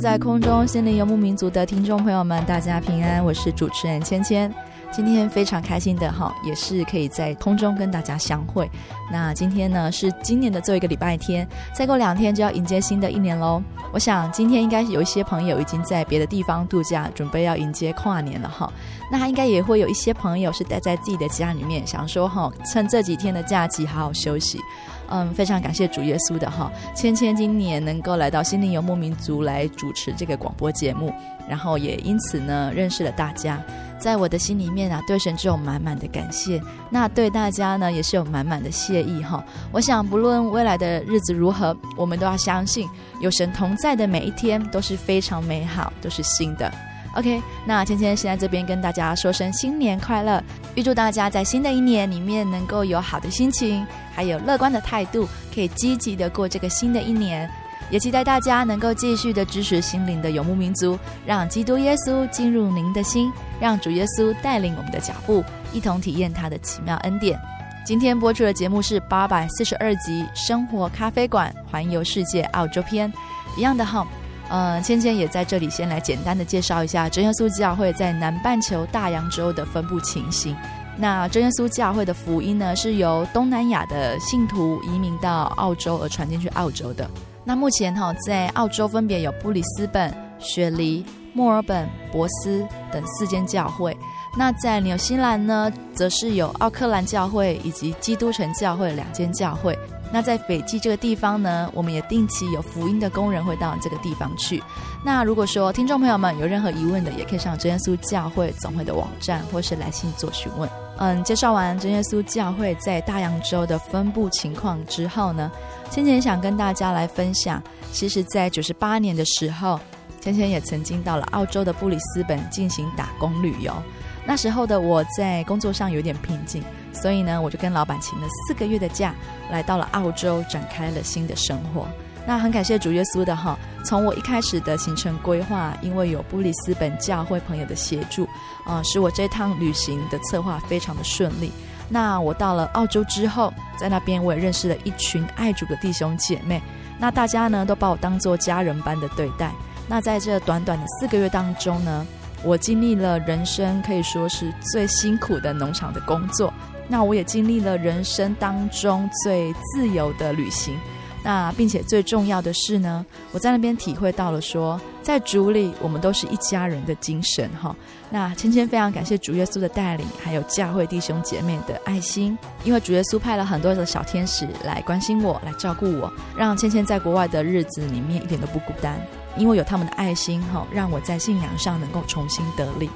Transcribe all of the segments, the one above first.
在空中，心灵游牧民族的听众朋友们，大家平安，我是主持人芊芊。今天非常开心的哈，也是可以在空中跟大家相会。那今天呢是今年的最后一个礼拜天，再过两天就要迎接新的一年喽。我想今天应该有一些朋友已经在别的地方度假，准备要迎接跨年了哈。那应该也会有一些朋友是待在自己的家里面，想说哈，趁这几天的假期好好休息。嗯，非常感谢主耶稣的哈，芊芊今年能够来到心灵游牧民族来主持这个广播节目，然后也因此呢认识了大家，在我的心里面啊，对神只有满满的感谢，那对大家呢也是有满满的谢意哈。我想不论未来的日子如何，我们都要相信有神同在的每一天都是非常美好，都是新的。OK，那芊芊先在这边跟大家说声新年快乐，预祝大家在新的一年里面能够有好的心情，还有乐观的态度，可以积极的过这个新的一年。也期待大家能够继续的支持心灵的游牧民族，让基督耶稣进入您的心，让主耶稣带领我们的脚步，一同体验他的奇妙恩典。今天播出的节目是八百四十二集《生活咖啡馆环游世界澳洲篇》，一样的哈。呃，芊芊也在这里先来简单的介绍一下真耶稣教会在南半球大洋洲的分布情形。那真耶稣教会的福音呢，是由东南亚的信徒移民到澳洲而传进去澳洲的。那目前哈，在澳洲分别有布里斯本、雪梨、墨尔本、博斯等四间教会。那在纽西兰呢，则是有奥克兰教会以及基督城教会两间教会。那在斐济这个地方呢，我们也定期有福音的工人会到这个地方去。那如果说听众朋友们有任何疑问的，也可以上真耶稣教会总会的网站，或是来信做询问。嗯，介绍完真耶稣教会在大洋洲的分布情况之后呢，芊芊想跟大家来分享，其实，在九十八年的时候，芊芊也曾经到了澳洲的布里斯本进行打工旅游。那时候的我在工作上有点瓶颈，所以呢，我就跟老板请了四个月的假，来到了澳洲，展开了新的生活。那很感谢主耶稣的哈，从我一开始的行程规划，因为有布里斯本教会朋友的协助，啊、使我这趟旅行的策划非常的顺利。那我到了澳洲之后，在那边我也认识了一群爱主的弟兄姐妹，那大家呢都把我当做家人般的对待。那在这短短的四个月当中呢，我经历了人生可以说是最辛苦的农场的工作，那我也经历了人生当中最自由的旅行，那并且最重要的是呢，我在那边体会到了说，在主里我们都是一家人的精神哈。那芊芊非常感谢主耶稣的带领，还有教会弟兄姐妹的爱心，因为主耶稣派了很多的小天使来关心我，来照顾我，让芊芊在国外的日子里面一点都不孤单。因为有他们的爱心，哈，让我在信仰上能够重新得力。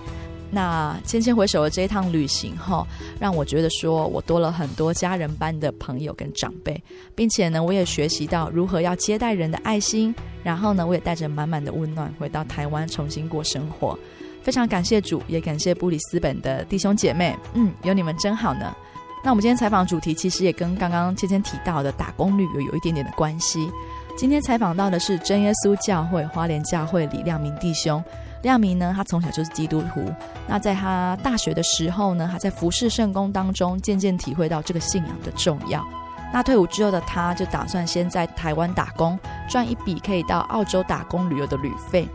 那芊芊回首的这一趟旅行，哈，让我觉得说我多了很多家人般的朋友跟长辈，并且呢，我也学习到如何要接待人的爱心。然后呢，我也带着满满的温暖回到台湾重新过生活。非常感谢主，也感谢布里斯本的弟兄姐妹，嗯，有你们真好呢。那我们今天采访主题其实也跟刚刚芊芊提到的打工旅游有一点点的关系。今天采访到的是真耶稣教会花莲教会李亮明弟兄。亮明呢，他从小就是基督徒。那在他大学的时候呢，他在服侍圣工当中，渐渐体会到这个信仰的重要。那退伍之后的他，就打算先在台湾打工，赚一笔可以到澳洲打工旅游的旅费。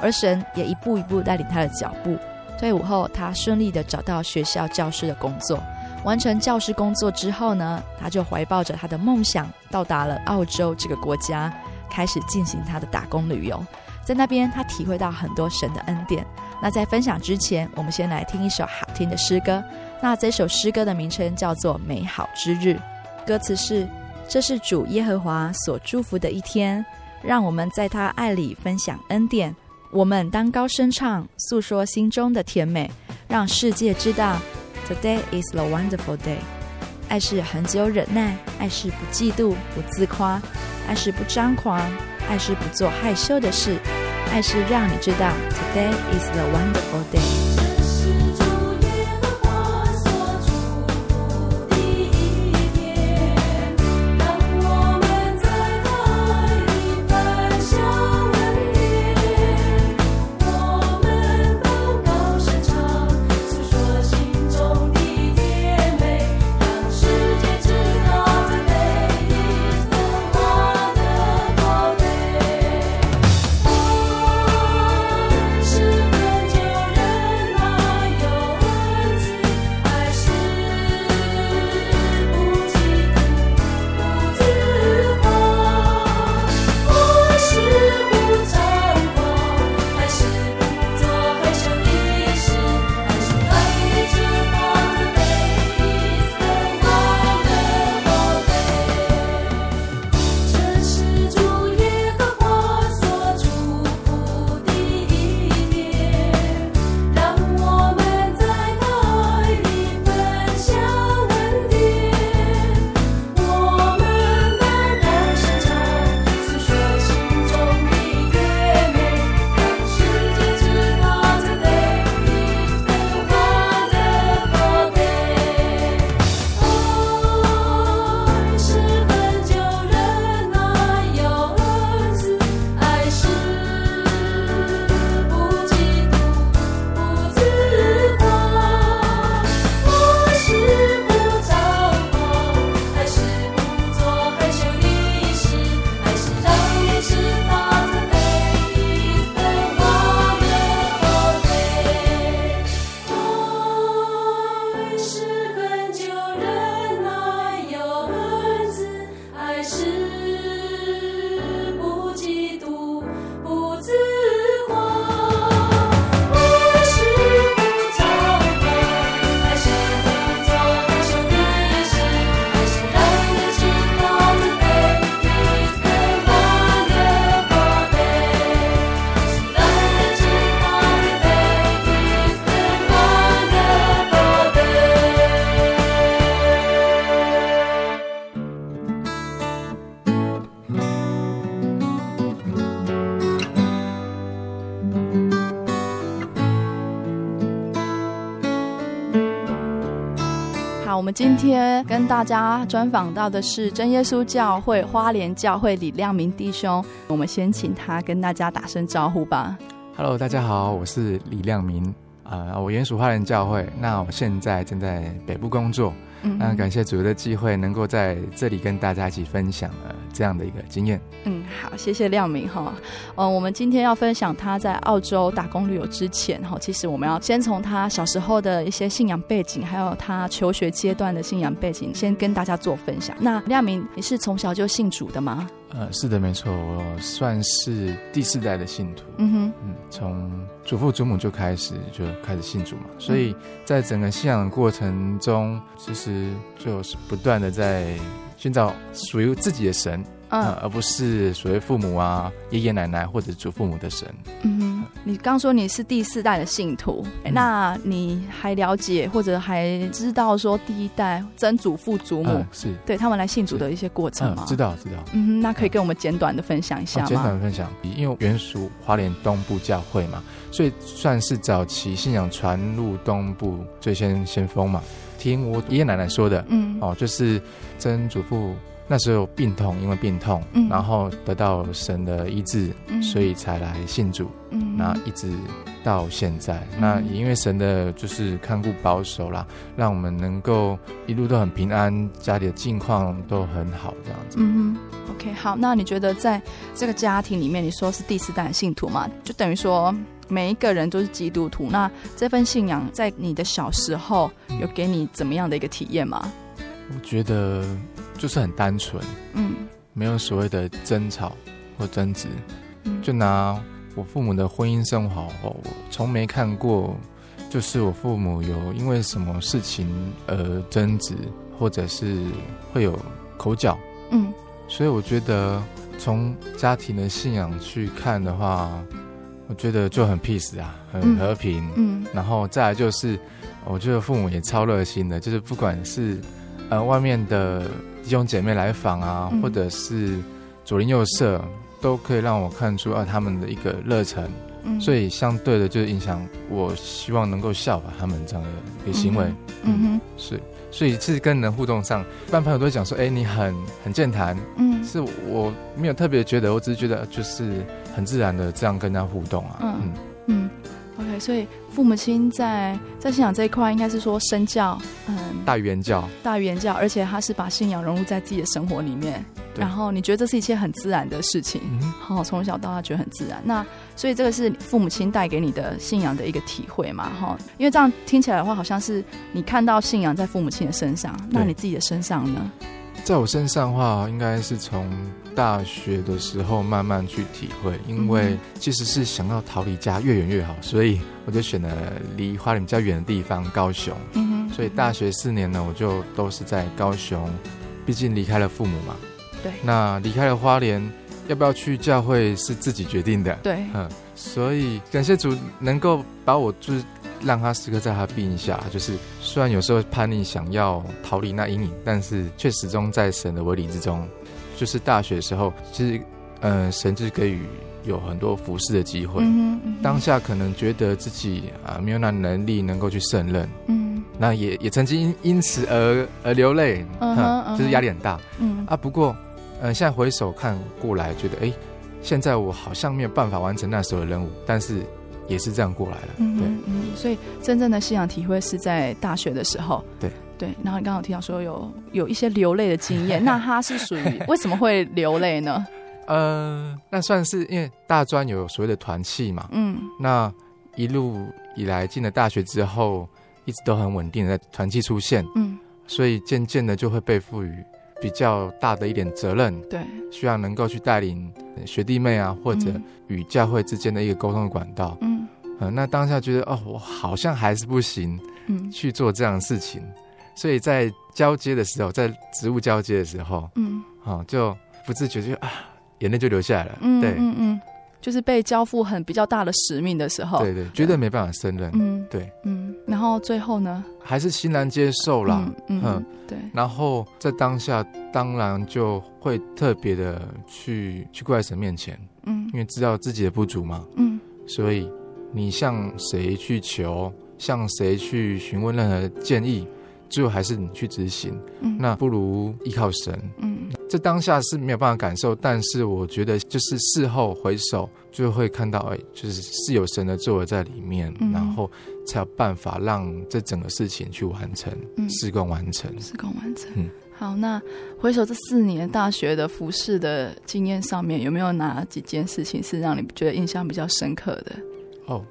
而神也一步一步带领他的脚步。退伍后，他顺利的找到学校教师的工作。完成教师工作之后呢，他就怀抱着他的梦想，到达了澳洲这个国家，开始进行他的打工旅游。在那边，他体会到很多神的恩典。那在分享之前，我们先来听一首好听的诗歌。那这首诗歌的名称叫做《美好之日》，歌词是：这是主耶和华所祝福的一天，让我们在他爱里分享恩典。我们当高声唱，诉说心中的甜美，让世界知道，Today is the wonderful day。爱是很久忍耐，爱是不嫉妒、不自夸，爱是不张狂。爱是不做害羞的事，爱是让你知道，Today is the wonderful day。今天跟大家专访到的是真耶稣教会花莲教会李亮明弟兄，我们先请他跟大家打声招呼吧。Hello，大家好，我是李亮明，啊、呃，我原属花莲教会，那我现在正在北部工作。那，感谢主的机会，能够在这里跟大家一起分享了这样的一个经验。嗯，好，谢谢亮明哈。嗯，我们今天要分享他在澳洲打工旅游之前哈，其实我们要先从他小时候的一些信仰背景，还有他求学阶段的信仰背景，先跟大家做分享。那亮明，你是从小就信主的吗？呃，是的，没错，我算是第四代的信徒。嗯哼，嗯，从祖父祖母就开始就开始信主嘛，所以在整个信仰的过程中，其实就是不断的在寻找属于自己的神。嗯，而不是所谓父母啊、爷爷奶奶或者祖父母的神。嗯哼，你刚说你是第四代的信徒，嗯，那你还了解或者还知道说第一代曾祖父祖母，嗯，是对他们来信主的一些过程吗？嗯，知道，知道。嗯哼，那可以跟我们简短的分享一下吗？简短的分享，因为原属花莲东部教会嘛，所以算是早期信仰传入东部最先先锋嘛。听我爷爷奶奶说的，嗯，哦，就是曾祖父。那时候有病痛，因为病痛，嗯、然后得到神的医治，嗯、所以才来信主。嗯，那一直到现在，嗯、那也因为神的就是看顾保守啦，让我们能够一路都很平安，家里的境况都很好，这样子。嗯哼，OK，好，那你觉得在这个家庭里面，你说是第四代的信徒嘛？就等于说每一个人都是基督徒。那这份信仰在你的小时候有给你怎么样的一个体验吗？我觉得就是很单纯，嗯，没有所谓的争吵或争执，嗯，就拿我父母的婚姻生活，我从没看过，就是我父母有因为什么事情而争执，或者是会有口角，嗯，所以我觉得从家庭的信仰去看的话，我觉得就很 peace 啊，很和平，嗯，然后再来就是，我觉得父母也超热心的，就是不管是。呃，外面的弟兄姐妹来访啊，嗯、或者是左邻右舍，都可以让我看出啊他们的一个热忱。嗯，所以相对的，就是影响我希望能够效法他们这样的一个行为。嗯哼，是，所以其实跟人互动上，一般朋友都会讲说，哎、欸，你很很健谈。嗯，是我没有特别觉得，我只是觉得就是很自然的这样跟他互动啊。嗯嗯。OK，所以父母亲在在信仰这一块，应该是说身教，嗯，大语言教，大语言教，而且他是把信仰融入在自己的生活里面。然后你觉得这是一切很自然的事情，好、嗯，从小到大觉得很自然。那所以这个是父母亲带给你的信仰的一个体会嘛？哈，因为这样听起来的话，好像是你看到信仰在父母亲的身上，那你自己的身上呢？在我身上的话，应该是从大学的时候慢慢去体会，因为其实是想要逃离家越远越好，所以我就选了离花莲比较远的地方高雄。所以大学四年呢，我就都是在高雄，毕竟离开了父母嘛。对。那离开了花莲，要不要去教会是自己决定的。对。嗯，所以感谢主能够把我就是。让他时刻在他庇荫下，就是虽然有时候叛逆想要逃离那阴影，但是却始终在神的围篱之中。就是大学的时候，其实，呃，神就给予有很多服侍的机会。嗯嗯、当下可能觉得自己啊没有那能力能够去胜任，嗯，那也也曾经因因此而而流泪，嗯就是压力很大。嗯啊，不过，呃，现在回首看过来，觉得哎，现在我好像没有办法完成那时候的任务，但是。也是这样过来了，嗯，对，嗯，所以真正的信仰体会是在大学的时候，对，对。然后你刚刚提到说有有一些流泪的经验，那 他是属于为什么会流泪呢？呃，那算是因为大专有所谓的团契嘛，嗯，那一路以来进了大学之后，一直都很稳定的在团契出现，嗯，所以渐渐的就会被赋予比较大的一点责任，对，需要能够去带领学弟妹啊，或者与教会之间的一个沟通的管道，嗯。嗯，那当下觉得哦，我好像还是不行，嗯，去做这样的事情，所以在交接的时候，在职务交接的时候，嗯，哦，就不自觉就啊，眼泪就流下来了，嗯，对，嗯嗯，就是被交付很比较大的使命的时候，对对，绝对没办法胜任，嗯，对，嗯，然后最后呢，还是欣然接受啦，嗯，嗯，对，然后在当下当然就会特别的去去跪在神面前，嗯，因为知道自己的不足嘛，嗯，所以。你向谁去求，向谁去询问任何建议，最后还是你去执行。嗯，那不如依靠神。嗯，这当下是没有办法感受，但是我觉得就是事后回首就会看到，哎，就是是有神的作为在里面，嗯，然后才有办法让这整个事情去完成，嗯，事工完成，施工完成。嗯，好，那回首这四年大学的服饰的经验上面，有没有哪几件事情是让你觉得印象比较深刻的？哦，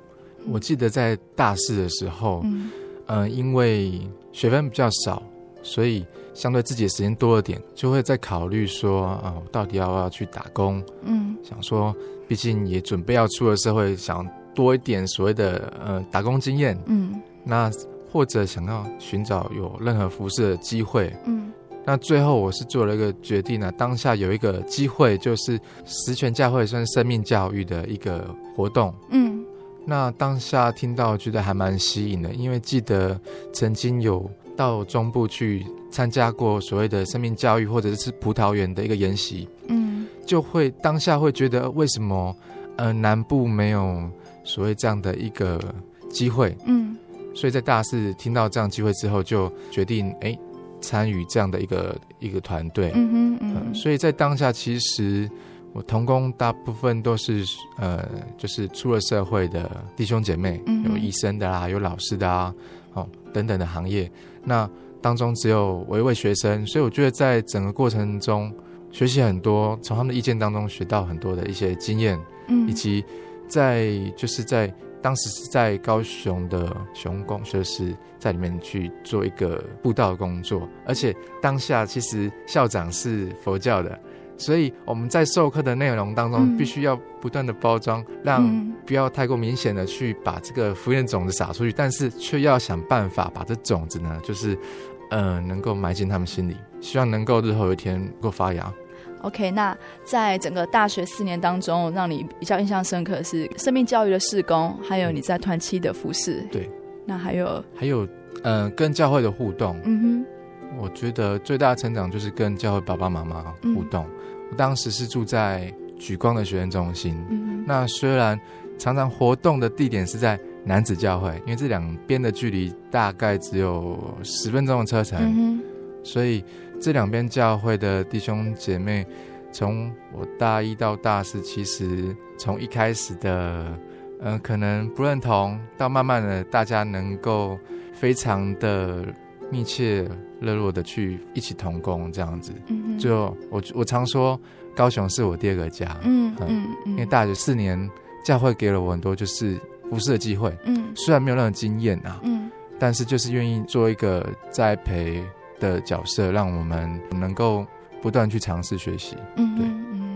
我记得在大四的时候，嗯，呃，因为学分比较少，所以相对自己的时间多了点，就会在考虑说啊，我到底要不要去打工？嗯，想说，毕竟也准备要出了社会，想多一点所谓的呃打工经验，嗯，那或者想要寻找有任何服饰的机会，嗯，那最后我是做了一个决定呢，当下有一个机会，就是十全教会算生命教育的一个活动，嗯。那当下听到，觉得还蛮吸引的，因为记得曾经有到中部去参加过所谓的生命教育，或者是葡萄园的一个研习，嗯，就会当下会觉得为什么呃南部没有所谓这样的一个机会，嗯，所以在大四听到这样机会之后，就决定哎参与这样的一个一个团队。嗯哼嗯哼，所以在当下，其实我同工大部分都是呃，就是出了社会的弟兄姐妹，嗯、有医生的啦，有老师的啊，哦等等的行业。那当中只有我一位学生，所以我觉得在整个过程中学习很多，从他们的意见当中学到很多的一些经验，嗯，以及在就是在。当时是在高雄的雄工，就是在里面去做一个布道工作，而且当下其实校长是佛教的，所以我们在授课的内容当中，必须要不断的包装，嗯、让不要太过明显的去把这个福音种子撒出去，但是却要想办法把这种子呢，就是呃能够埋进他们心里，希望能够日后有一天能够发芽。OK，那在整个大学四年当中，让你比较印象深刻的是生命教育的事工，还有你在团契的服饰。对，那还有还有，嗯、呃，跟教会的互动。嗯哼，我觉得最大的成长就是跟教会爸爸妈妈互动。当时是住在举光的学院中心。嗯，那虽然常常活动的地点是在男子教会，因为这两边的距离大概只有十分钟的车程。嗯，所以。这两边教会的弟兄姐妹，从我大一到大四，其实从一开始的，嗯、呃，可能不认同，到慢慢的大家能够非常的密切、热络的去一起同工这样子。就我我常说，高雄是我第二个家。嗯嗯。因为大学四年，教会给了我很多就是服事的机会。嗯。虽然没有任何经验啊。嗯。但是就是愿意做一个栽培。的角色，让我们能够不断去尝试学习。嗯，对，嗯，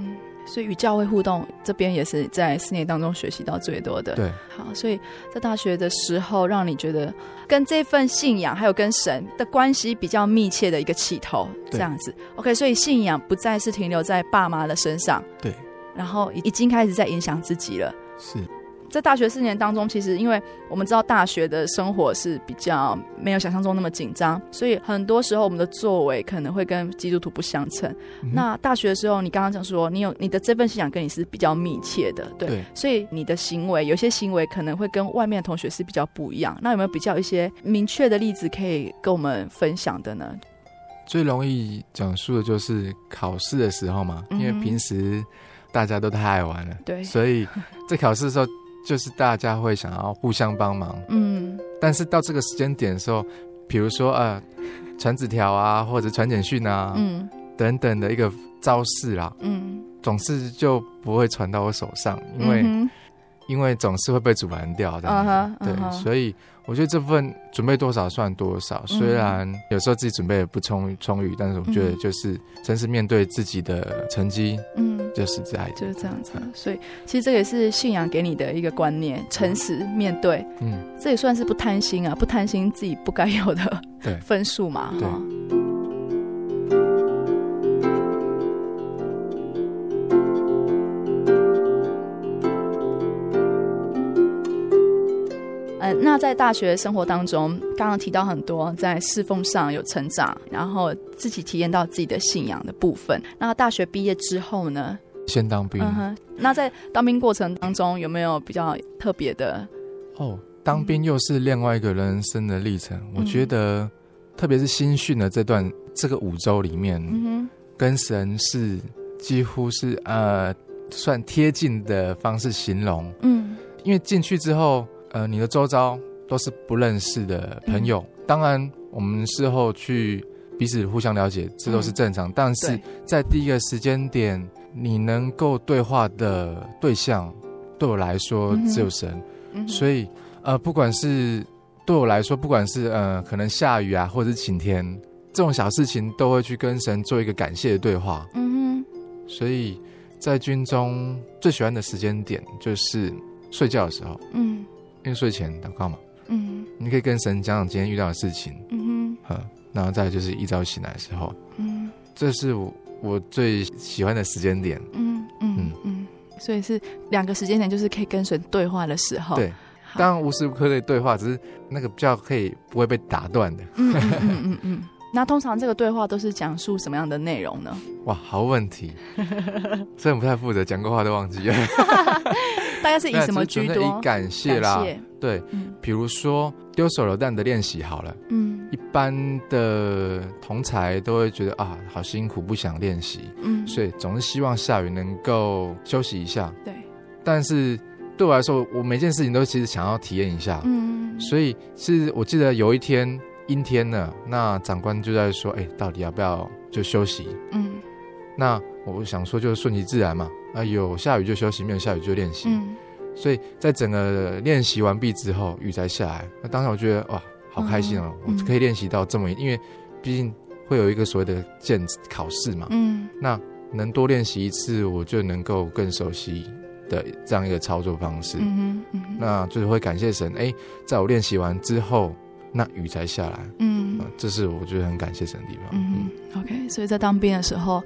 所以与教会互动这边也是在四年当中学习到最多的。对，好，所以在大学的时候，让你觉得跟这份信仰还有跟神的关系比较密切的一个起头，这样子。OK，所以信仰不再是停留在爸妈的身上，对，然后已经开始在影响自己了，是。在大学四年当中，其实因为我们知道大学的生活是比较没有想象中那么紧张，所以很多时候我们的作为可能会跟基督徒不相称。嗯、那大学的时候，你刚刚讲说你有你的这份信仰跟你是比较密切的，对，对，所以你的行为有些行为可能会跟外面的同学是比较不一样。那有没有比较一些明确的例子可以跟我们分享的呢？最容易讲述的就是考试的时候嘛，因为平时大家都太爱玩了，对、嗯，所以在考试的时候。就是大家会想要互相帮忙，嗯，但是到这个时间点的时候，比如说呃，传纸条啊，或者传简讯啊，嗯，等等的一个招式啦，嗯，总是就不会传到我手上，因为、嗯、因为总是会被阻拦掉这样子，嗯、对、嗯，所以。我觉得这份准备多少算多少，虽然有时候自己准备的不充充裕，但是我觉得就是真实面对自己的成绩，嗯，就是这样，就是这样子。所以其实这也是信仰给你的一个观念，诚实面对，嗯，这也算是不贪心啊，不贪心自己不该有的分数嘛，哈。那在大学生活当中，刚刚提到很多在侍奉上有成长，然后自己体验到自己的信仰的部分。那大学毕业之后呢？先当兵。嗯。那在当兵过程当中，有没有比较特别的？哦，当兵又是另外一个人生的历程。嗯。我觉得，特别是新训的这段这个五周里面，嗯，跟神是几乎是呃算贴近的方式形容。嗯，因为进去之后。呃，你的周遭都是不认识的朋友，嗯、当然我们事后去彼此互相了解，这都是正常。嗯、但是在第一个时间点，你能够对话的对象，对我来说只有神。嗯、所以，呃，不管是对我来说，不管是呃可能下雨啊，或者是晴天，这种小事情都会去跟神做一个感谢的对话。嗯哼。所以在军中最喜欢的时间点就是睡觉的时候。嗯。因为睡前祷告嘛，嗯，你可以跟神讲讲今天遇到的事情，嗯哼，然后再就是一早醒来的时候，嗯，这是我我最喜欢的时间点，嗯嗯嗯。嗯，所以是两个时间点，就是可以跟神对话的时候，对，当然无时无刻可以对话，只是那个比较可以不会被打断的，嗯嗯嗯嗯，嗯，那通常这个对话都是讲述什么样的内容呢？哇，好问题，虽然不太负责，讲过话都忘记了。大概是以什么居多？以感谢啦，谢对，嗯、比如说丢手榴弹的练习好了，嗯，一般的同才都会觉得啊，好辛苦，不想练习，嗯，所以总是希望下雨能够休息一下，对。但是对我来说，我每件事情都其实想要体验一下，嗯，所以是我记得有一天阴天了，那长官就在说，哎、欸，到底要不要就休息？嗯，那我想说就顺其自然嘛，啊，有下雨就休息，没有下雨就练习，嗯，所以在整个练习完毕之后，雨才下来，那当时我觉得哇。好开心哦！我可以练习到这么，因为毕竟会有一个所谓的检考试嘛。嗯，那能多练习一次，我就能够更熟悉的这样一个操作方式。嗯嗯，那就是会感谢神，哎，在我练习完之后，那雨才下来。嗯，这是我觉得很感谢神的地方。嗯嗯，OK，所以在当兵的时候。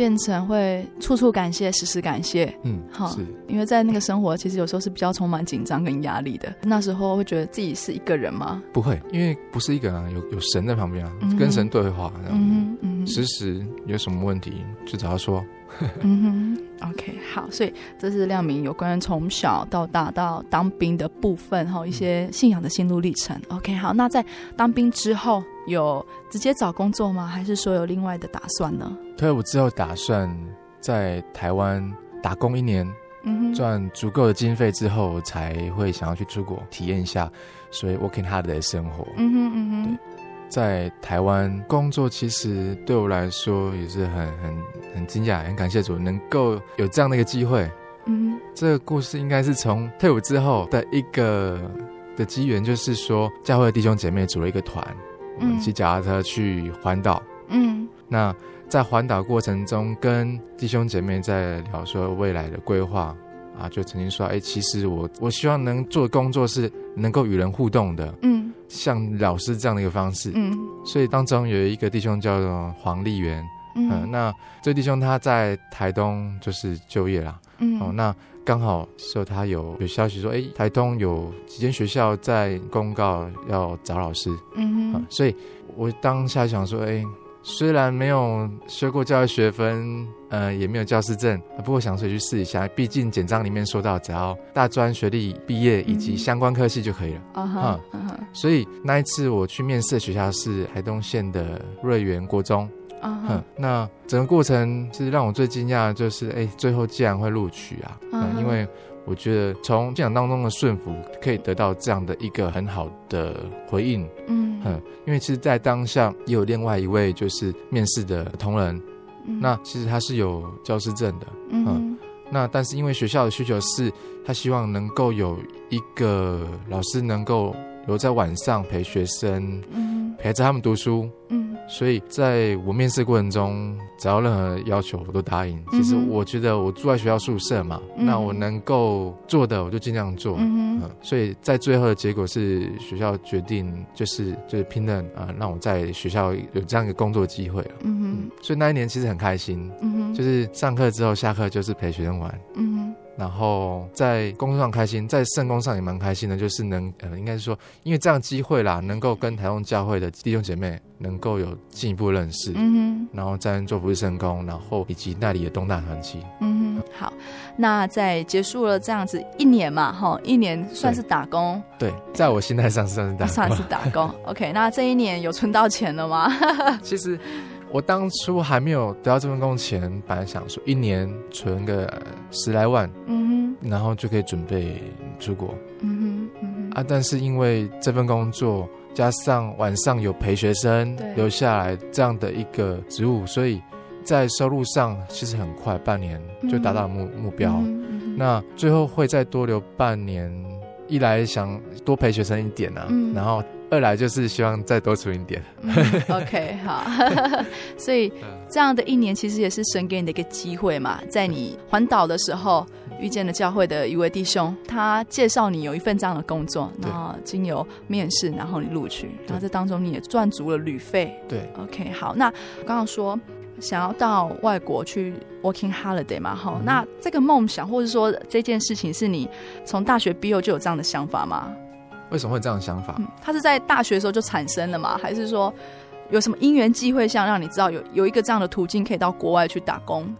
变成会处处感谢，时时感谢。嗯，好，因为在那个生活，其实有时候是比较充满紧张跟压力的。那时候会觉得自己是一个人吗？不会，因为不是一个人啊，有有神在旁边啊，嗯、跟神对话。嗯嗯，时时有什么问题就找他说。嗯哼，OK，好，所以这是亮明有关于从小到大到当兵的部分哈，一些信仰的心路历程。OK，好，那在当兵之后有直接找工作吗？还是说有另外的打算呢？退伍之后打算在台湾打工一年，嗯，赚足够的经费之后才会想要去出国体验一下，所以 working hard 的生活。嗯哼嗯哼，对。在台湾工作，其实对我来说也是很很很惊讶，很感谢主能够有这样的一个机会。嗯，这个故事应该是从退伍之后的一个的机缘，就是说教会的弟兄姐妹组了一个团，我们骑脚踏车去环岛。嗯，那在环岛过程中，跟弟兄姐妹在聊说未来的规划啊，就曾经说，哎，其实我我希望能做工作是能够与人互动的。嗯。像老师这样的一个方式，嗯，所以当中有一个弟兄叫做黄丽媛，嗯、呃，那这弟兄他在台东就是就业啦，嗯，哦，那刚好说他有有消息说，哎，台东有几间学校在公告要找老师，嗯、呃，所以我当下想说，哎。虽然没有修过教育学分，呃，也没有教师证，不过想说去试一下。毕竟简章里面说到，只要大专学历毕业以及相关科系就可以了。啊哈，所以那一次我去面试的学校是台东县的瑞园国中。啊、uh huh. 那整个过程其实让我最惊讶的就是，哎，最后竟然会录取啊！Uh huh. 因为。我觉得从信仰当中的顺服，可以得到这样的一个很好的回应。嗯，因为其实，在当下也有另外一位就是面试的同仁，嗯、那其实他是有教师证的。嗯，那但是因为学校的需求是，他希望能够有一个老师能够留在晚上陪学生，嗯，陪着他们读书。嗯。所以在我面试过程中，只要任何要求我都答应。其实我觉得我住在学校宿舍嘛，嗯、那我能够做的我就尽量做。嗯所以在最后的结果是学校决定就是就是拼了啊，让我在学校有这样一个工作机会。嗯嗯，所以那一年其实很开心。嗯哼，就是上课之后下课就是陪学生玩。然后在工作上开心，在圣工上也蛮开心的，就是能呃，应该是说，因为这样机会啦，能够跟台中教会的弟兄姐妹能够有进一步认识，嗯哼，然后在做服事圣工，然后以及那里的东大团契，嗯哼，好，那在结束了这样子一年嘛，哈，一年算是打工，对，在我心态上算是打工，算是打工，OK，那这一年有存到钱了吗？其实。我当初还没有得到这份工前，本来想说一年存个十来万，嗯哼，然后就可以准备出国，嗯哼，嗯哼。啊，但是因为这份工作加上晚上有陪学生留下来这样的一个职务，所以在收入上其实很快半年就达到目目标，那最后会再多留半年，一来想多陪学生一点啊，嗯，然后。二来就是希望再多存一点。嗯、OK，好，所以这样的一年其实也是神给你的一个机会嘛，在你环岛的时候遇见了教会的一位弟兄，他介绍你有一份这样的工作，然后经由面试，然后你录取，然后这当中你也赚足了旅费。对，OK，好，那我刚刚说想要到外国去 working holiday 嘛，哈，嗯、那这个梦想或者说这件事情是你从大学毕业就有这样的想法吗？为什么会有这样的想法？嗯，他是在大学的时候就产生了吗？还是说有什么因缘机会，像让你知道有有一个这样的途径可以到国外去打工？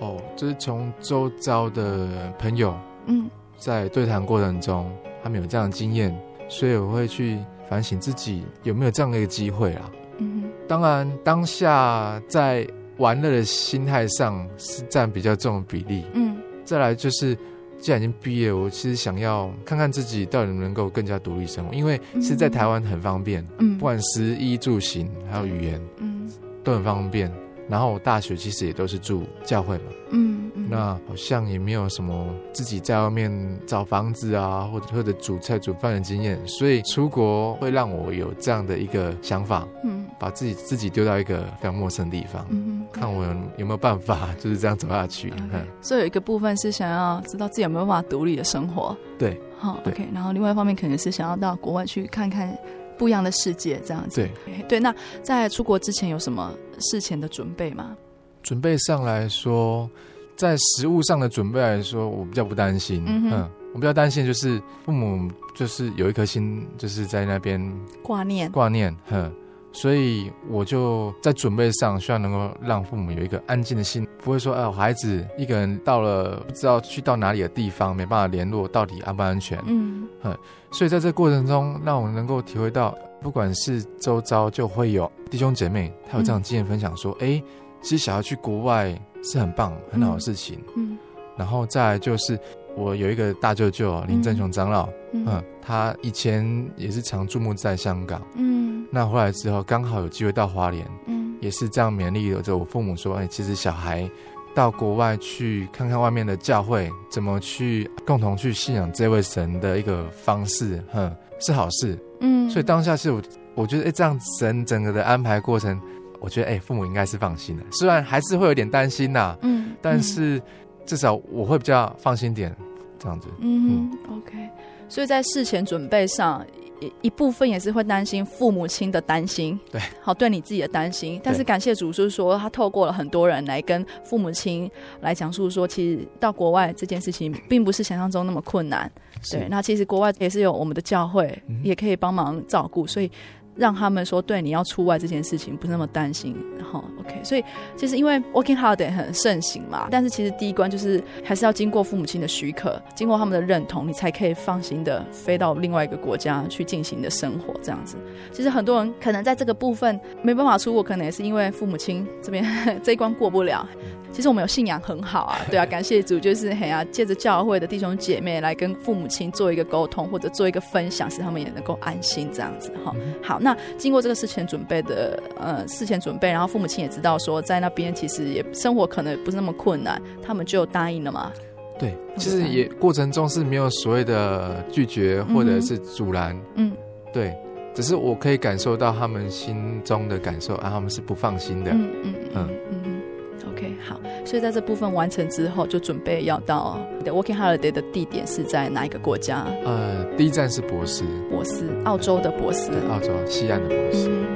哦，就是从周遭的朋友，嗯，在对谈过程中，他们有这样的经验，所以我会去反省自己有没有这样的一个机会啊。嗯哼，当然当下在玩乐的心态上是占比较重的比例。嗯，再来就是。既然已经毕业，我其实想要看看自己到底能不能够更加独立生活，因为其实在台湾很方便，嗯，不管食衣住行还有语言，嗯，都很方便。然后我大学其实也都是住教会嘛，嗯，嗯，那好像也没有什么自己在外面找房子啊，或者或者煮菜煮饭的经验，所以出国会让我有这样的一个想法，嗯，把自己自己丢到一个非常陌生的地方，嗯，看我有，有没有办法就是这样走下去。嗯，所以有一个部分是想要知道自己有没有办法独立的生活，对，好，OK，然后另外一方面可能是想要到国外去看看。不一样的世界，这样子。对对，那在出国之前有什么事前的准备吗？准备上来说，在食物上的准备来说，我比较不担心。嗯，嗯，我比较担心就是父母就是有一颗心，就是在那边挂念挂念。哼，所以我就在准备上，希望能够让父母有一个安静的心，不会说，哎，我孩子一个人到了不知道去到哪里的地方，没办法联络，到底安不安全？嗯，哼。所以在这个过程中，让我能够体会到，不管是周遭就会有弟兄姐妹，他有这样经验分享说，哎、嗯，其实小孩去国外是很棒、很好的事情。嗯，然后再来就是，我有一个大舅舅林正雄长老，嗯，嗯，他以前也是常注目在香港，嗯，那回来之后刚好有机会到花莲，嗯，也是这样勉励着我父母说，哎，其实小孩。到国外去看看外面的教会怎么去共同去信仰这位神的一个方式，哼，是好事。嗯，所以当下是我我觉得，哎，这样神整个的安排过程，我觉得，哎，父母应该是放心的。虽然还是会有点担心呐，嗯，但是至少我会比较放心点，这样子。嗯，嗯，OK。所以在事前准备上。一一部分也是会担心父母亲的担心，对，好，对你自己的担心。但是感谢主，就是说他透过了很多人来跟父母亲来讲述说，其实到国外这件事情并不是想象中那么困难。对，那其实国外也是有我们的教会，也可以帮忙照顾，所以。让他们说，对你要出外这件事情不是那么担心，然后 OK，所以其实因为 Working Holiday 很盛行嘛，但是其实第一关就是还是要经过父母亲的许可，经过他们的认同，你才可以放心的飞到另外一个国家去进行你的生活这样子。其实很多人可能在这个部分没办法出国，可能也是因为父母亲这边 这一关过不了。其实我们有信仰很好啊，对啊，感谢主，就是很啊，借着教会的弟兄姐妹来跟父母亲做一个沟通，或者做一个分享，使他们也能够安心这样子哈。好，那经过这个事前准备的呃事前准备，然后父母亲也知道说在那边其实也生活可能也不是那么困难，他们就答应了嘛。对，其实也过程中是没有所谓的拒绝或者是阻拦，嗯，对，只是我可以感受到他们心中的感受啊，他们是不放心的，嗯嗯嗯。嗯。好，所以在这部分完成之后，就准备要到你的 Working Holiday 的地点是在哪一个国家？呃，第一站是博斯，博斯，澳洲的博斯，澳洲西岸的博斯。嗯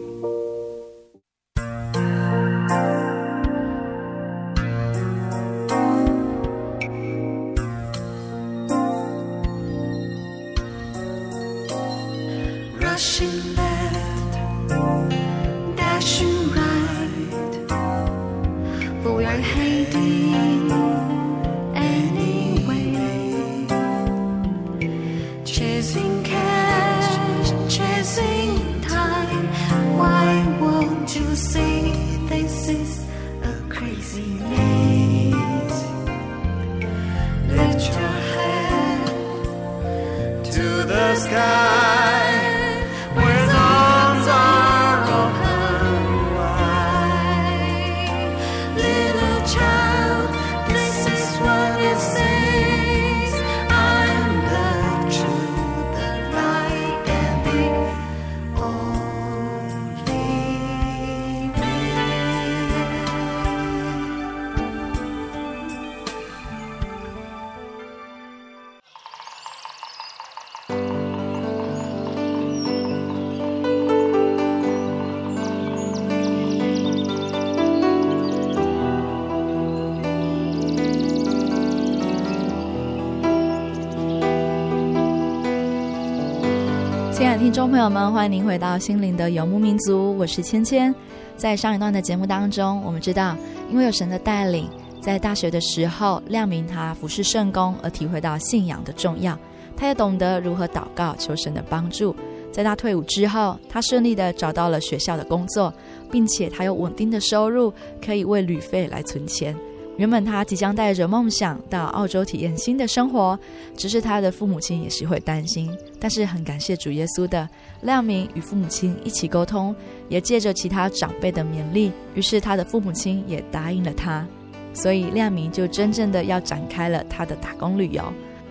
听众朋友们，欢迎您回到心灵的游牧民族，我是芊芊。在上一段的节目当中，我们知道，因为有神的带领，在大学的时候，亮明他服侍圣工而体会到信仰的重要，他也懂得如何祷告求神的帮助。在他退伍之后，他顺利的找到了学校的工作，并且他有稳定的收入，可以为旅费来存钱。原本他即将带着梦想到澳洲体验新的生活，只是他的父母亲也是会担心。但是很感谢主耶稣的亮明与父母亲一起沟通，也借着其他长辈的勉励，于是他的父母亲也答应了他。所以亮明就真正的要展开了他的打工旅游。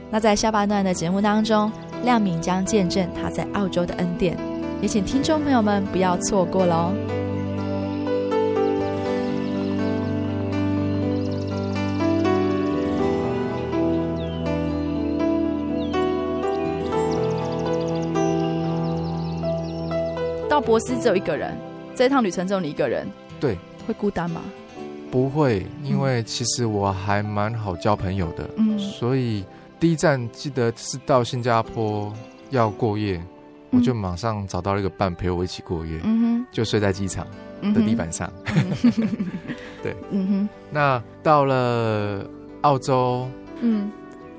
那在下半段的节目当中，亮明将见证他在澳洲的恩典，也请听众朋友们不要错过喽。博斯只有一个人，这一趟旅程只有你一个人，对，会孤单吗？不会，因为其实我还蛮好交朋友的，嗯，所以第一站记得是到新加坡要过夜，嗯、我就马上找到了一个伴陪我一起过夜，嗯哼，就睡在机场的地板上，嗯、对，嗯哼，那到了澳洲，嗯，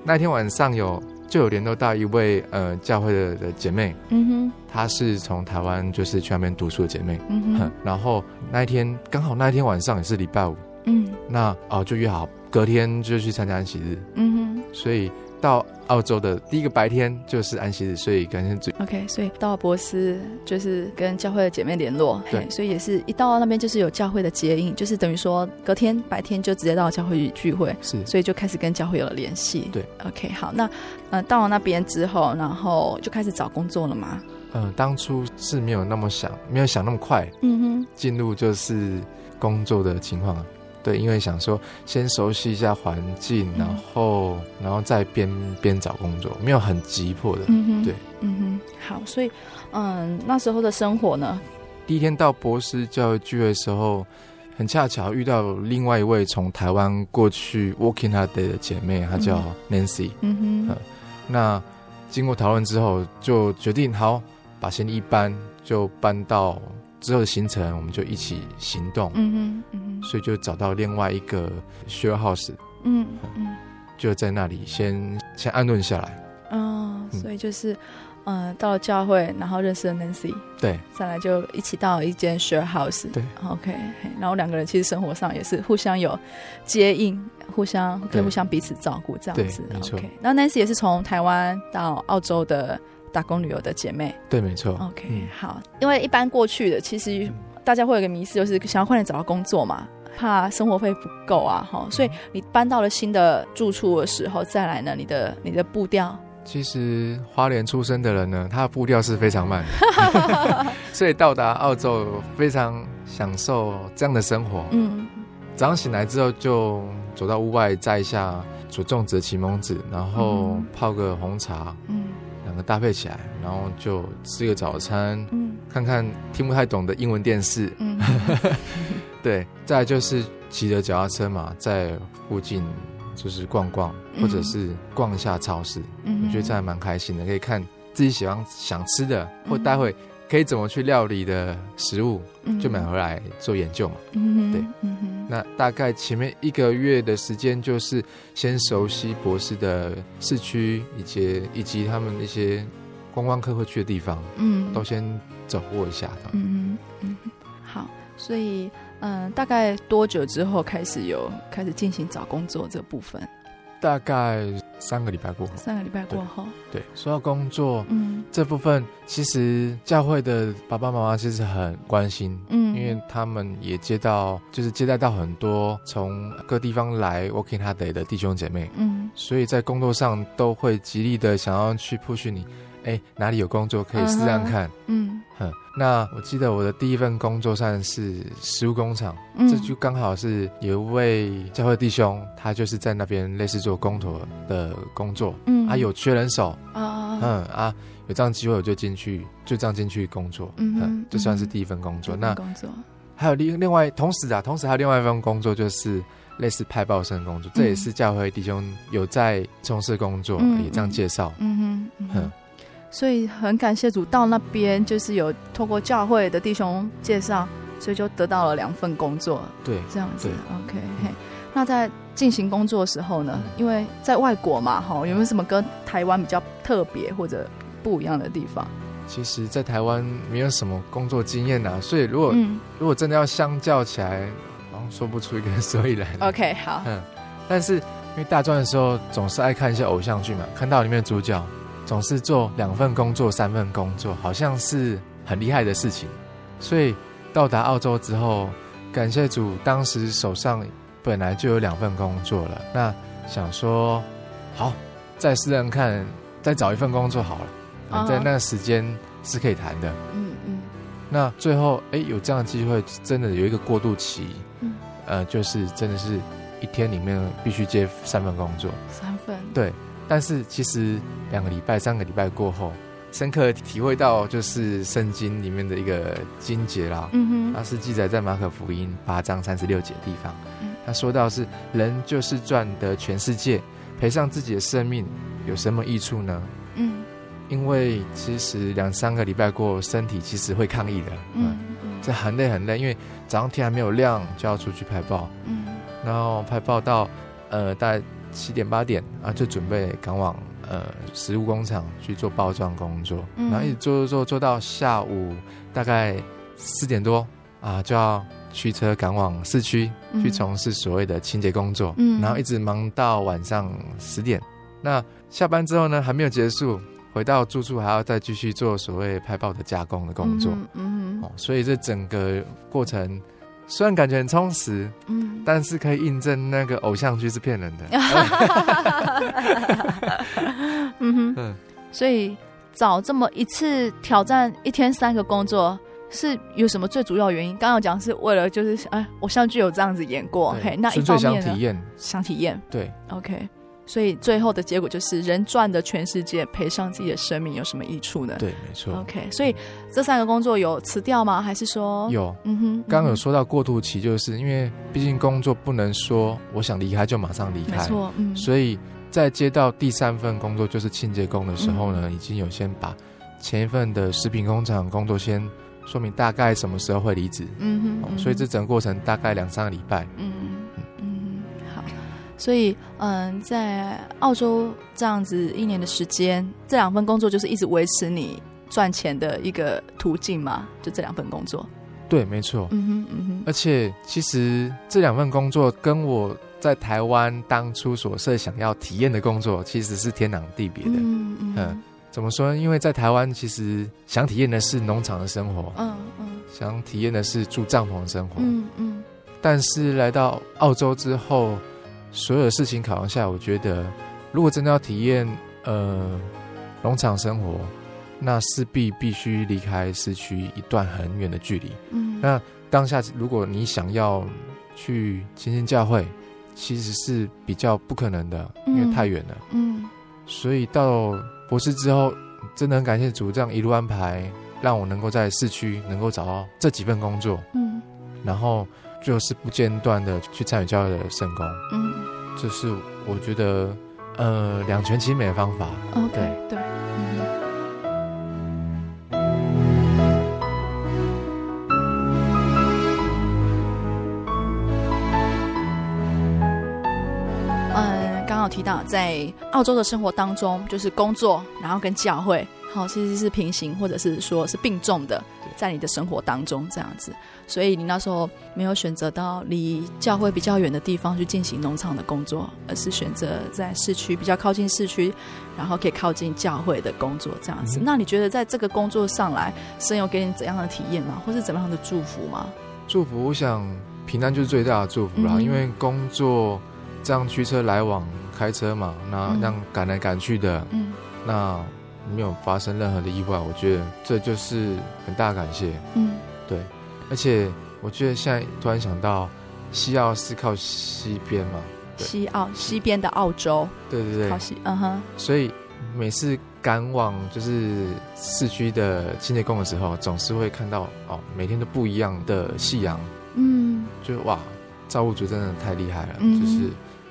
那天晚上有。就有联络到一位呃教会的的姐妹，嗯哼，她是从台湾就是去那边读书的姐妹，然后那一天刚好那一天晚上也是礼拜五，嗯，那哦就约好隔天就去参加安息日，嗯哼，所以。到澳洲的第一个白天就是安息日，所以感谢最 OK。所以到博斯就是跟教会的姐妹联络，对，所以也是一到那边就是有教会的接应，就是等于说隔天白天就直接到教会聚会，是，所以就开始跟教会有了联系。对，OK，好，那呃到了那边之后，然后就开始找工作了吗？嗯、呃，当初是没有那么想，没有想那么快，嗯哼，进入就是工作的情况。对，因为想说先熟悉一下环境，然后，嗯、然后再边边找工作，没有很急迫的。嗯哼，对，嗯哼，好，所以，嗯，那时候的生活呢？第一天到博斯教育聚会的时候，很恰巧遇到另外一位从台湾过去 Working Holiday 的姐妹，她叫 Nancy。嗯哼，嗯，那经过讨论之后，就决定好把行李一搬，就搬到。之后的行程，我们就一起行动。嗯哼，嗯哼，所以就找到另外一个 share house。嗯嗯，就在那里先先安顿下来。哦，所以就是，嗯、呃，到了教会，然后认识了 Nancy。对，再来就一起到一间 share house。对，OK。然后两个人其实生活上也是互相有接应，互相可以互相彼此照顾这样子。没错。那 Nancy 也是从台湾到澳洲的。打工旅游的姐妹，对，没错。OK，、嗯、好，因为一般过去的，其实大家会有一个迷思，就是想要快点找到工作嘛，怕生活费不够啊，哈，所以你搬到了新的住处的时候，再来呢，你的你的步调，其实花莲出生的人呢，他的步调是非常慢，所以到达澳洲非常享受这样的生活。嗯，早上醒来之后就走到屋外摘一下所种植的柠檬子，然后泡个红茶。嗯。搭配起来，然后就吃个早餐，嗯，看看听不太懂的英文电视，嗯，对，再就是骑着脚踏车嘛，在附近就是逛逛，或者是逛一下超市，嗯，我觉得这还蛮开心的，可以看自己喜欢想吃的，或待会可以怎么去料理的食物，就买回来做研究嘛，嗯，对，嗯。那大概前面一个月的时间，就是先熟悉博士的市区，以及以及他们那些观光客会去的地方，嗯，都先掌握一下的。嗯嗯，好，所以嗯，大概多久之后开始有开始进行找工作这部分？大概三个礼拜过后，三个礼拜过后，对，对，说到工作，嗯，这部分其实教会的爸爸妈妈其实很关心，嗯，因为他们也接到，就是接待到很多从各地方来 Working Holiday 的弟兄姐妹，嗯，所以在工作上都会极力的想要去 push 你。哎，哪里有工作可以试试看？嗯哼，那我记得我的第一份工作算是食物工厂，嗯，这就刚好是有一位教会弟兄，他就是在那边类似做工头的工作，嗯，啊有缺人手啊，嗯啊有这样机会我就进去，就这样进去工作，嗯哼，这算是第一份工作。那工作。还有另另外同时啊，同时还有另外一份工作就是类似派报生工作，这也是教会弟兄有在从事工作，也这样介绍，嗯哼，哼。所以很感谢主，到那边就是有透过教会的弟兄介绍，所以就得到了两份工作。对，这样子。对 OK，嘿，那在进行工作的时候呢，因为在外国嘛，哈，有没有什么跟台湾比较特别或者不一样的地方？其实，在台湾没有什么工作经验啊，所以如果、嗯、如果真的要相较起来，好像说不出一个所以然。OK，好。嗯，但是因为大专的时候总是爱看一些偶像剧嘛，看到里面的主角。总是做两份工作、三份工作，好像是很厉害的事情。所以到达澳洲之后，感谢主，当时手上本来就有两份工作了。那想说，好，再试试看，再找一份工作好了。Uh. 在那个时间是可以谈的。嗯嗯。那最后，哎，有这样的机会，真的有一个过渡期。嗯。呃，就是真的是一天里面必须接三份工作。三份。对。但是其实两个礼拜、三个礼拜过后，深刻体会到就是圣经里面的一个经节啦。嗯哼，它是记载在马可福音八章三十六节的地方。嗯，他说到是人就是赚得全世界，赔上自己的生命，有什么益处呢？嗯，因为其实两三个礼拜过，身体其实会抗议的。嗯嗯，这很累很累，因为早上天还没有亮就要出去拍报。嗯，然后拍报到呃大概。七点八点啊，就准备赶往呃食物工厂去做包装工作，嗯、然后一直做做做做到下午大概四点多啊，就要驱车赶往市区去从事所谓的清洁工作，嗯、然后一直忙到晚上十点。那下班之后呢，还没有结束，回到住处还要再继续做所谓拍报的加工的工作，嗯，嗯。哦，所以这整个过程。虽然感觉很充实，嗯，但是可以印证那个偶像剧是骗人的。嗯哼，嗯，所以找这么一次挑战一天三个工作是有什么最主要原因？刚刚讲是为了就是哎，偶像剧有这样子演过，嘿，那一方面呢？想体验，想体验，对，OK。所以最后的结果就是，人赚的全世界，赔上自己的生命，有什么益处呢？对，没错。OK，所以这三个工作有辞掉吗？还是说有？嗯哼，刚刚有说到过渡期，就是因为毕竟工作不能说我想离开就马上离开，没错。嗯，所以在接到第三份工作就是清洁工的时候呢，嗯、已经有先把前一份的食品工厂工作先说明大概什么时候会离职。嗯哼，嗯哼，所以这整个过程大概两三个礼拜。嗯。所以，嗯，在澳洲这样子一年的时间，这两份工作就是一直维持你赚钱的一个途径嘛？就这两份工作。对，没错。嗯哼，嗯哼。而且，其实这两份工作跟我在台湾当初所设想要体验的工作，其实是天壤地别的。嗯嗯。嗯，怎么说呢？因为在台湾，其实想体验的是农场的生活。嗯嗯。想体验的是住帐篷的生活。嗯嗯。但是来到澳洲之后。所有的事情考量下，我觉得，如果真的要体验呃农场生活，那势必必须离开市区一段很远的距离。嗯，那当下如果你想要去亲近教会，其实是比较不可能的，因为太远了。嗯，所以到博士之后，真的很感谢主这样一路安排，让我能够在市区能够找到这几份工作。嗯，然后。就是不间断的去参与教会的圣工，嗯，这是我觉得呃两全其美的方法。哦，对。对，嗯，刚好提到在澳洲的生活当中，就是工作，然后跟教会，好，其实是平行或者是说是并重的。在你的生活当中这样子，所以你那时候没有选择到离教会比较远的地方去进行农场的工作，而是选择在市区比较靠近市区，然后可以靠近教会的工作这样子。嗯、那你觉得在这个工作上来，神有给你怎样的体验吗？或是怎么样的祝福吗？祝福，我想平安就是最大的祝福啦。嗯、因为工作这样驱车来往，开车嘛，那这样赶来赶去的，嗯，那。没有发生任何的意外，我觉得这就是很大的感谢。嗯，对，而且我觉得现在突然想到，西澳是靠西边嘛，西澳西边的澳洲，对对对，靠西，嗯哼。所以每次赶往就是市区的清洁工的时候，总是会看到哦，每天都不一样的夕阳。嗯，就哇，造物主真的太厉害了，嗯、就是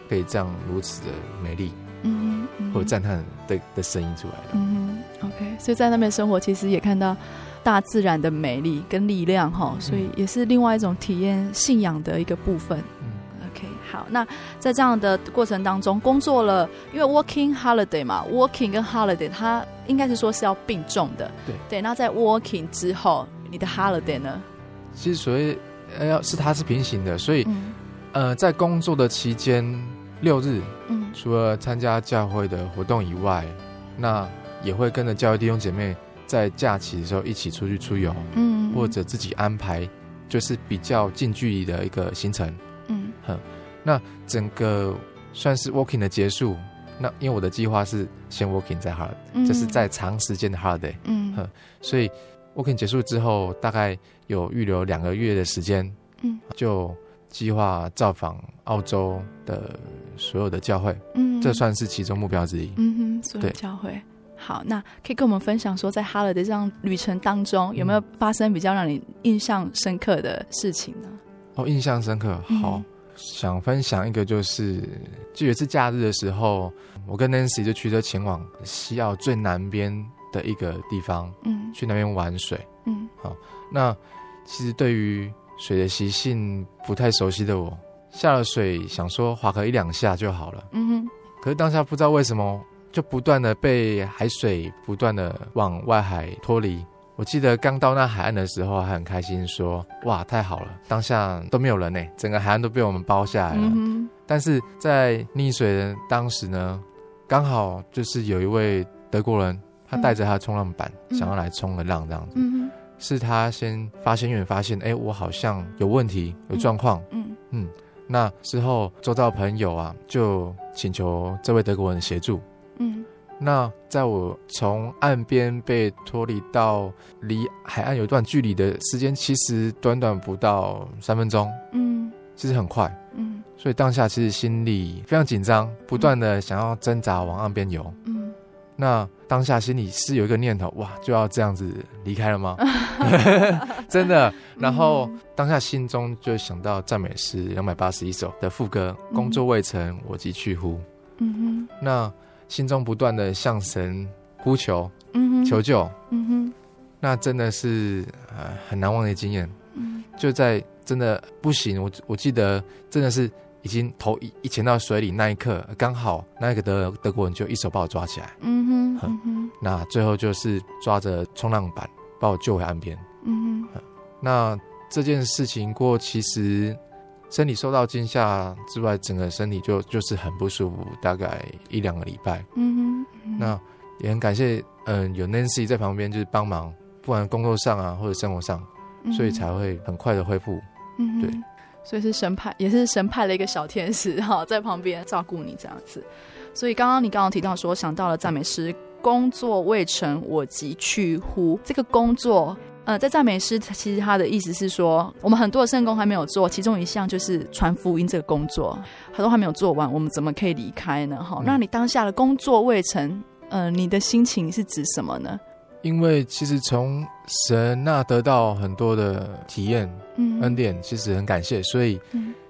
可以这样如此的美丽。嗯，或者赞叹的的声音出来了。嗯 OK，所以在那边生活，其实也看到大自然的美丽跟力量哈，所以也是另外一种体验信仰的一个部分。OK，好，那在这样的过程当中，工作了，因为 working holiday 嘛，working 跟 holiday 它应该是说是要并重的。对对，那在 working 之后，你的 holiday 呢？其实所谓呃，要是它是平行的，所以、嗯、呃，在工作的期间六日，嗯，除了参加教会的活动以外，那也会跟着教会弟兄姐妹在假期的时候一起出去出游，嗯，或者自己安排，就是比较近距离的一个行程。嗯，哼，那整个算是 working 的结束。那因为我的计划是先 working 再嗯，这是在长时间的 hard day，。嗯，哼，所以 working 结束之后，大概有预留两个月的时间，嗯，就计划造访澳洲的所有的教会。嗯，这算是其中目标之一。嗯哼，所有教会。好，那可以跟我们分享说，在 holiday 这样旅程当中，有没有发生比较让你印象深刻的事情呢？哦，印象深刻。好，嗯、想分享一个，就是就有一次假日的时候，我跟 Nancy 就驱车前往西澳最南边的一个地方，嗯，去那边玩水，嗯，好，那其实对于水的习性不太熟悉的我，下了水想说划个一两下就好了，嗯哼，可是当下不知道为什么就不断的被海水不断的往外海脱离。我记得刚到那海岸的时候，还很开心，说：“哇，太好了！当下都没有人呢，整个海岸都被我们包下来了。嗯”但是在溺水的当时呢，刚好就是有一位德国人，他带着他的冲浪板，嗯、想要来冲个浪，这样子。嗯、是他先发现，远发现，哎、欸，我好像有问题，有状况。嗯嗯。那之后，周遭朋友啊，就请求这位德国人协助。嗯。那在我从岸边被脱离到离海岸有一段距离的时间，其实短短不到三分钟，嗯，其实很快，嗯，所以当下其实心里非常紧张，不断的想要挣扎往岸边游，嗯，那当下心里是有一个念头，哇，就要这样子离开了吗？真的，然后当下心中就想到赞美诗两百八十一首的副歌，工作未成，我即去乎，嗯哼，那。心中不断的向神呼求，嗯哼，求救，嗯哼，那真的是呃很难忘的经验。嗯，就在真的不行，我我记得真的是已经头一一潜到水里那一刻，刚好那个德德国人就一手把我抓起来，嗯哼，嗯哼，那最后就是抓着冲浪板把我救回岸边，嗯哼，那这件事情过其实。身体受到惊吓之外，整个身体就就是很不舒服，大概一两个礼拜。嗯哼，嗯哼，那也很感谢，嗯，有 Nancy 在旁边就是帮忙，不管工作上啊或者生活上，嗯、所以才会很快的恢复。嗯，对，所以是神派，也是神派了一个小天使哈，在旁边照顾你这样子。所以刚刚你刚刚提到说，想到了赞美诗，工作未成，我即去乎。这个工作。呃，在赞美诗，其实他的意思是说，我们很多的圣工还没有做，其中一项就是传福音这个工作，很多还没有做完，我们怎么可以离开呢？哈、那你当下的工作未成，呃，你的心情是指什么呢？因为其实从神那得到很多的体验、嗯、恩典，其实很感谢，所以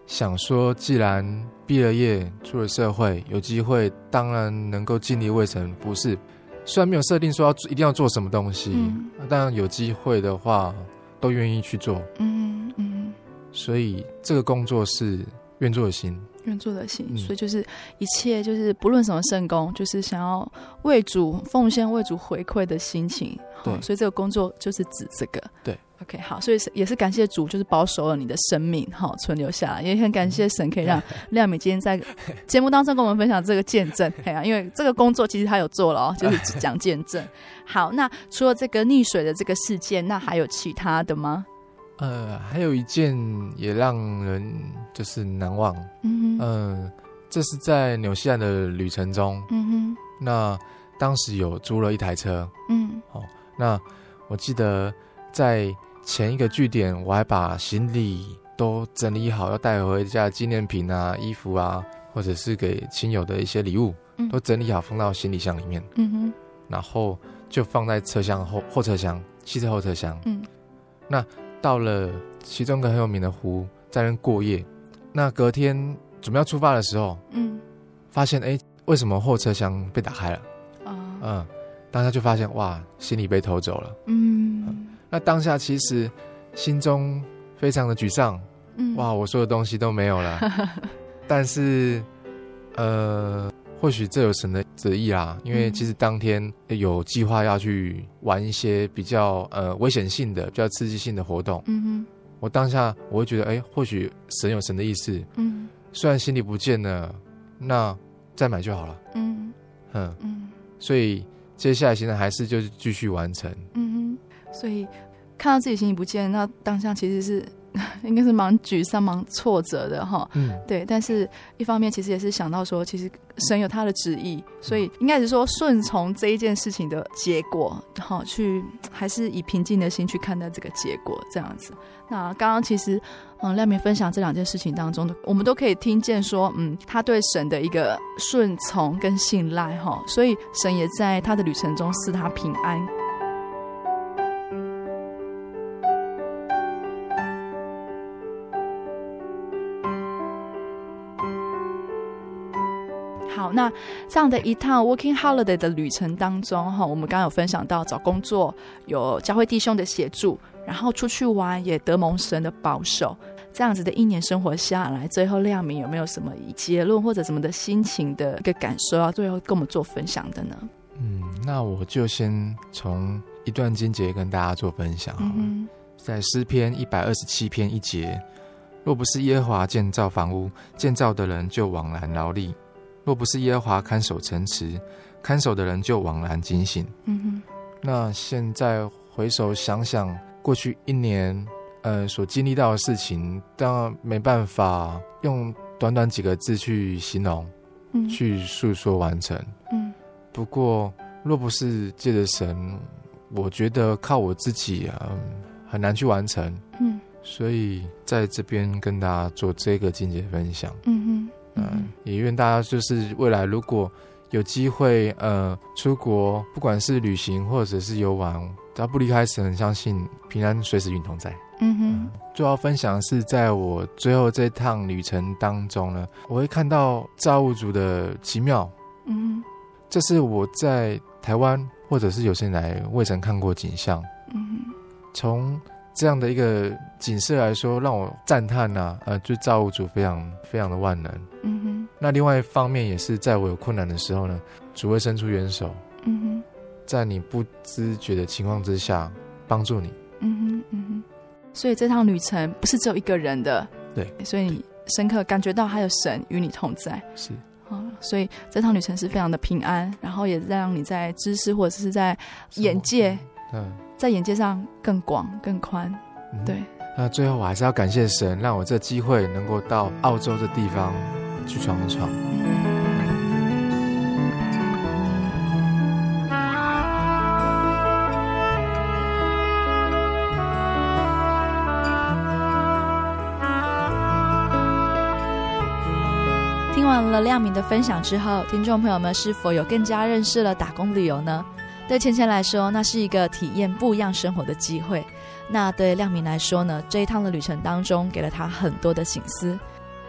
想说，既然毕了业，出了社会，有机会，当然能够尽力为神服侍。虽然没有设定说要一定要做什么东西，嗯、但有机会的话，都愿意去做。嗯嗯，所以这个工作是愿做的心，愿做的心。嗯、所以就是一切就是不论什么圣功，就是想要为主奉献、为主回馈的心情。对，所以这个工作就是指这个。对。OK，好，所以也是感谢主，就是保守了你的生命，好存留下来，也很感谢神可以让 亮美今天在节目当中跟我们分享这个见证，哎呀，因为这个工作其实他有做了哦，就是讲见证。好，那除了这个溺水的这个事件，那还有其他的吗？呃，还有一件也让人就是难忘，嗯哼，呃，这是在纽西兰的旅程中，嗯哼，那当时有租了一台车，嗯，好，那我记得在。前一个据点，我还把行李都整理好，要带回家的纪念品啊、衣服啊，或者是给亲友的一些礼物，嗯、都整理好放到行李箱里面。嗯哼，然后就放在车厢后后车厢，汽车后车厢。嗯，那到了其中一个很有名的湖，在那过夜。那隔天准备要出发的时候，嗯，发现哎，为什么后车厢被打开了？啊、嗯，当下就发现哇，行李被偷走了。嗯，嗯，那当下其实心中非常的沮丧。嗯，哇，我所有东西都没有了。但是，呃，或许这有神的旨意啦，因为其实当天有计划要去玩一些比较呃危险性的、比较刺激性的活动。嗯哼，我当下我会觉得，哎，或许神有神的意思。嗯，虽然心里不见了，那再买就好了。嗯嗯嗯，所以。接下来现在还是就是继续完成。嗯哼，所以看到自己心里不见，那当下其实是 应该是蛮沮丧、蛮挫折的哈。嗯，对。但是一方面，其实也是想到说，其实神有他的旨意，所以应该是说顺从这一件事情的结果，好去还是以平静的心去看待这个结果，这样子。那刚刚其实。嗯，亮明分享这两件事情当中的，我们都可以听见说，嗯，他对神的一个顺从跟信赖，哈，所以神也在他的旅程中赐他平安。好，那这样的一趟 Working Holiday 的旅程当中，哈，我们刚刚有分享到找工作，有教会弟兄的协助。然后出去玩也得蒙神的保守，这样子的一年生活下来，最后亮明有没有什么结论或者什么的心情的一个感受要最后跟我们做分享的呢？嗯，那我就先从一段经节跟大家做分享。嗯，在诗篇一百二十七篇一节，若不是耶和华建造房屋，建造的人就枉然劳力；若不是耶和华看守城池，看守的人就枉然警醒。嗯哼，那现在回首想想。过去一年，呃，所经历到的事情，当然没办法用短短几个字去形容，嗯，去诉说完成，嗯。不过，若不是借着神，我觉得靠我自己啊，很难去完成，嗯。所以在这边跟大家做这个境界分享，嗯也愿大家就是未来如果有机会，呃，出国，不管是旅行或者是游玩。只要不离开神，很相信平安随时与你同在。嗯哼，最后分享的是在我最后这趟旅程当中呢，我会看到造物主的奇妙。嗯哼，这是我在台湾或者是有生以来未曾看过景象。嗯哼，从这样的一个景色来说，让我赞叹呐，呃，就造物主非常非常的万能。嗯哼，那另外一方面也是在我有困难的时候呢，主会伸出援手。嗯哼。在你不知觉的情况之下，帮助你。嗯哼，嗯哼。所以这趟旅程不是只有一个人的。对。所以你深刻感觉到还有神与你同在。是。啊，所以这趟旅程是非常的平安，然后也让你在知识或者是在眼界，嗯，在眼界上更广更宽。嗯。对。那最后我还是要感谢神，让我这机会能够到澳洲这地方去闯一闯。嗯听完了亮明的分享之后，听众朋友们是否有更加认识了打工旅游呢？对芊芊来说，那是一个体验不一样生活的机会。那对亮明来说呢，这一趟的旅程当中，给了他很多的醒思。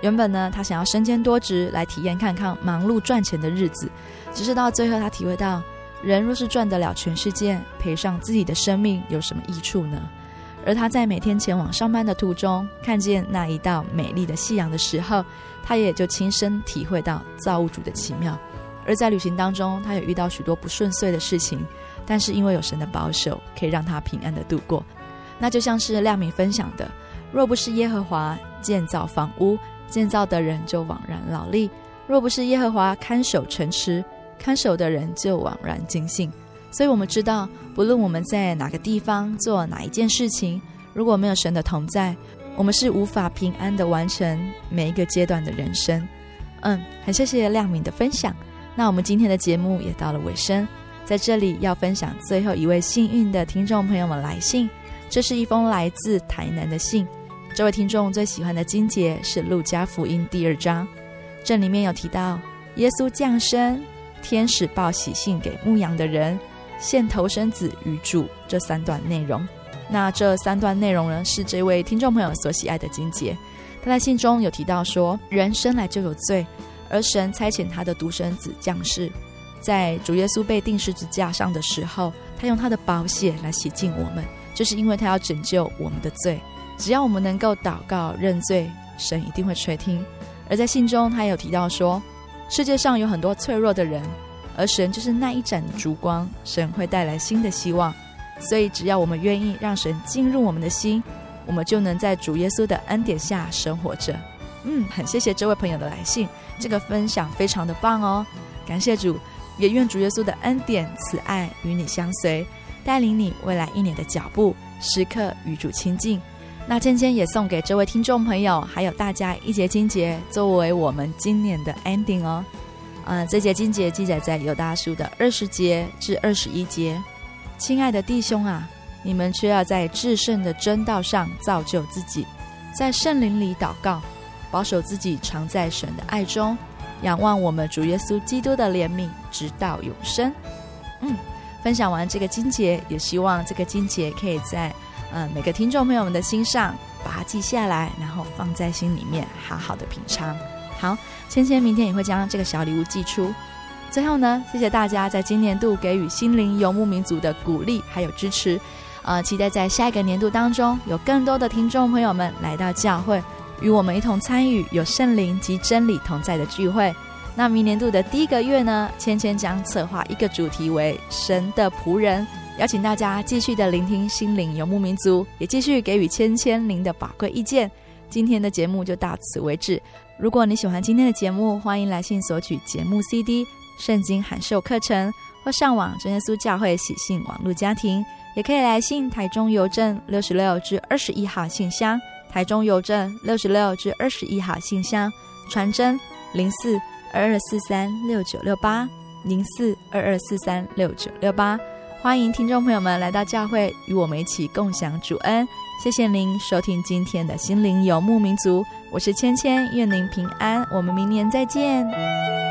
原本呢，他想要身兼多职来体验看看忙碌赚钱的日子，只是到最后他体会到，人若是赚得了全世界，赔上自己的生命有什么益处呢？而他在每天前往上班的途中，看见那一道美丽的夕阳的时候，他也就亲身体会到造物主的奇妙。而在旅行当中，他也遇到许多不顺遂的事情，但是因为有神的保守，可以让他平安的度过。那就像是亮明分享的：若不是耶和华建造房屋，建造的人就枉然劳力；若不是耶和华看守城池，看守的人就枉然尽兴。所以，我们知道，不论我们在哪个地方做哪一件事情，如果没有神的同在，我们是无法平安的完成每一个阶段的人生。嗯，很谢谢亮明的分享。那我们今天的节目也到了尾声，在这里要分享最后一位幸运的听众朋友们来信。这是一封来自台南的信。这位听众最喜欢的经节是《路加福音》第二章，这里面有提到耶稣降生，天使报喜信给牧羊的人。献头生子于主这三段内容，那这三段内容呢，是这位听众朋友所喜爱的经节。他在信中有提到说，人生来就有罪，而神差遣他的独生子降世，在主耶稣被钉十字架上的时候，他用他的宝血来洗净我们，就是因为他要拯救我们的罪。只要我们能够祷告认罪，神一定会垂听。而在信中，他也有提到说，世界上有很多脆弱的人，而神就是那一盏烛光，神会带来新的希望。所以，只要我们愿意让神进入我们的心，我们就能在主耶稣的恩典下生活着。嗯，很谢谢这位朋友的来信，这个分享非常的棒哦，感谢主。也愿主耶稣的恩典、慈爱与你相随，带领你未来一年的脚步，时刻与主亲近。那芊芊也送给这位听众朋友，还有大家一节经节，作为我们今年的 ending 哦。呃，这节经节记载在犹大书的二十节至二十一节。亲爱的弟兄啊，你们却要在至圣的真道上造就自己，在圣灵里祷告，保守自己常在神的爱中。仰望我们主耶稣基督的怜悯，直到永生。嗯，分享完这个金节，也希望这个金节可以在嗯、呃、每个听众朋友们的心上把它记下来，然后放在心里面，好好的品尝。好，芊芊明天也会将这个小礼物寄出。最后呢，谢谢大家在今年度给予心灵游牧民族的鼓励还有支持。呃，期待在下一个年度当中，有更多的听众朋友们来到教会。与我们一同参与有圣灵及真理同在的聚会。那明年度的第一个月呢，芊芊将策划一个主题为“神的仆人”，邀请大家继续的聆听心灵游牧民族，也继续给予芊芊您的宝贵意见。今天的节目就到此为止。如果你喜欢今天的节目，欢迎来信索取节目 CD、圣经函授课程，或上网真耶稣教会喜信网络家庭，也可以来信台中邮政六十六至二十一号信箱。台中邮政六十六至二十一号信箱，传真零四二二四三六九六八零四二二四三六九六八，欢迎听众朋友们来到教会，与我们一起共享主恩。谢谢您收听今天的心灵游牧民族，我是芊芊，愿您平安，我们明年再见。